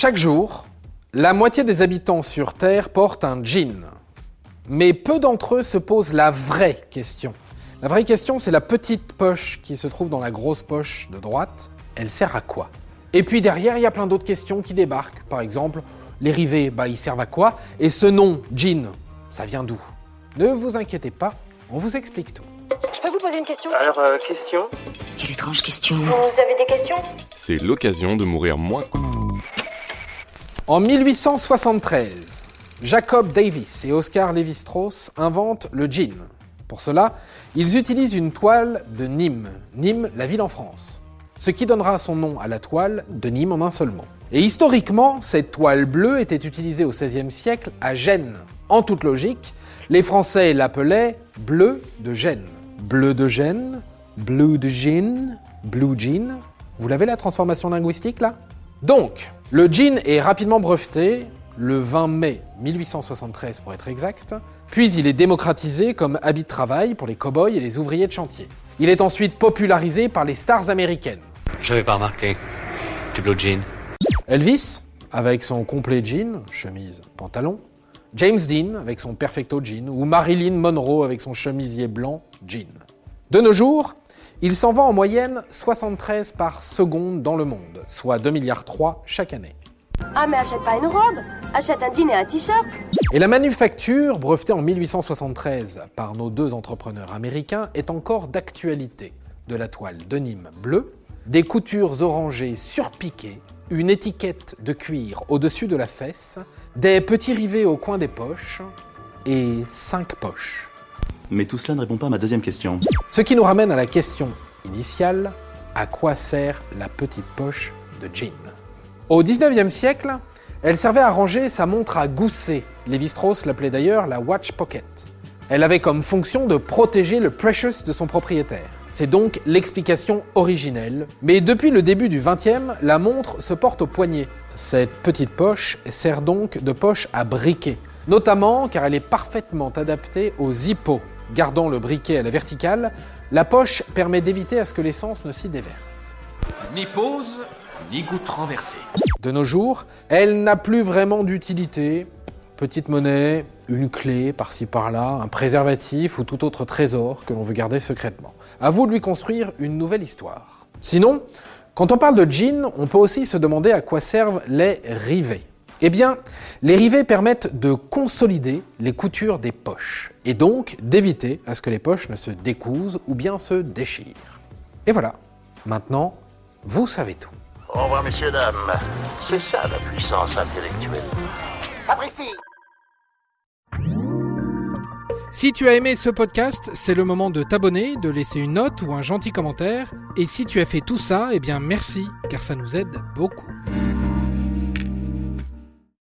Chaque jour, la moitié des habitants sur Terre portent un jean. Mais peu d'entre eux se posent la vraie question. La vraie question, c'est la petite poche qui se trouve dans la grosse poche de droite. Elle sert à quoi? Et puis derrière, il y a plein d'autres questions qui débarquent. Par exemple, les rivets, bah, ils servent à quoi? Et ce nom, jean, ça vient d'où? Ne vous inquiétez pas, on vous explique tout. Je peux vous poser une question? Alors, euh, question? Quelle étrange question. Vous avez des questions? C'est l'occasion de mourir moins. En 1873, Jacob Davis et Oscar Lévi-Strauss inventent le jean. Pour cela, ils utilisent une toile de Nîmes, Nîmes, la ville en France, ce qui donnera son nom à la toile de Nîmes en un seul mot. Et historiquement, cette toile bleue était utilisée au XVIe siècle à Gênes. En toute logique, les Français l'appelaient bleu de Gênes. Bleu de Gênes, blue de jean, blue jean. Vous l'avez la transformation linguistique là? Donc, le jean est rapidement breveté le 20 mai 1873 pour être exact, puis il est démocratisé comme habit de travail pour les cow-boys et les ouvriers de chantier. Il est ensuite popularisé par les stars américaines. J'avais pas remarqué. Du blue jean. Elvis, avec son complet jean, chemise, pantalon. James Dean, avec son perfecto jean. Ou Marilyn Monroe, avec son chemisier blanc, jean. De nos jours, il s'en vend en moyenne 73 par seconde dans le monde, soit 2 milliards 3 chaque année. Ah mais achète pas une robe, achète un jean et un t-shirt. Et la manufacture, brevetée en 1873 par nos deux entrepreneurs américains, est encore d'actualité. De la toile de Nîmes bleue, des coutures orangées surpiquées, une étiquette de cuir au-dessus de la fesse, des petits rivets au coin des poches et cinq poches. Mais tout cela ne répond pas à ma deuxième question. Ce qui nous ramène à la question initiale, à quoi sert la petite poche de jean Au 19e siècle, elle servait à ranger sa montre à gousset. Lévi-Strauss l'appelait d'ailleurs la watch pocket. Elle avait comme fonction de protéger le precious de son propriétaire. C'est donc l'explication originelle. Mais depuis le début du 20e, la montre se porte au poignet. Cette petite poche sert donc de poche à briquet. Notamment car elle est parfaitement adaptée aux hippos. Gardant le briquet à la verticale, la poche permet d'éviter à ce que l'essence ne s'y déverse. Ni pause, ni goutte renversée. De nos jours, elle n'a plus vraiment d'utilité. Petite monnaie, une clé par-ci par-là, un préservatif ou tout autre trésor que l'on veut garder secrètement. À vous de lui construire une nouvelle histoire. Sinon, quand on parle de jean, on peut aussi se demander à quoi servent les rivets. Eh bien, les rivets permettent de consolider les coutures des poches et donc d'éviter à ce que les poches ne se décousent ou bien se déchirent. Et voilà, maintenant, vous savez tout. Au revoir, messieurs, dames. C'est ça la puissance intellectuelle. Sapristi Si tu as aimé ce podcast, c'est le moment de t'abonner, de laisser une note ou un gentil commentaire. Et si tu as fait tout ça, eh bien merci, car ça nous aide beaucoup.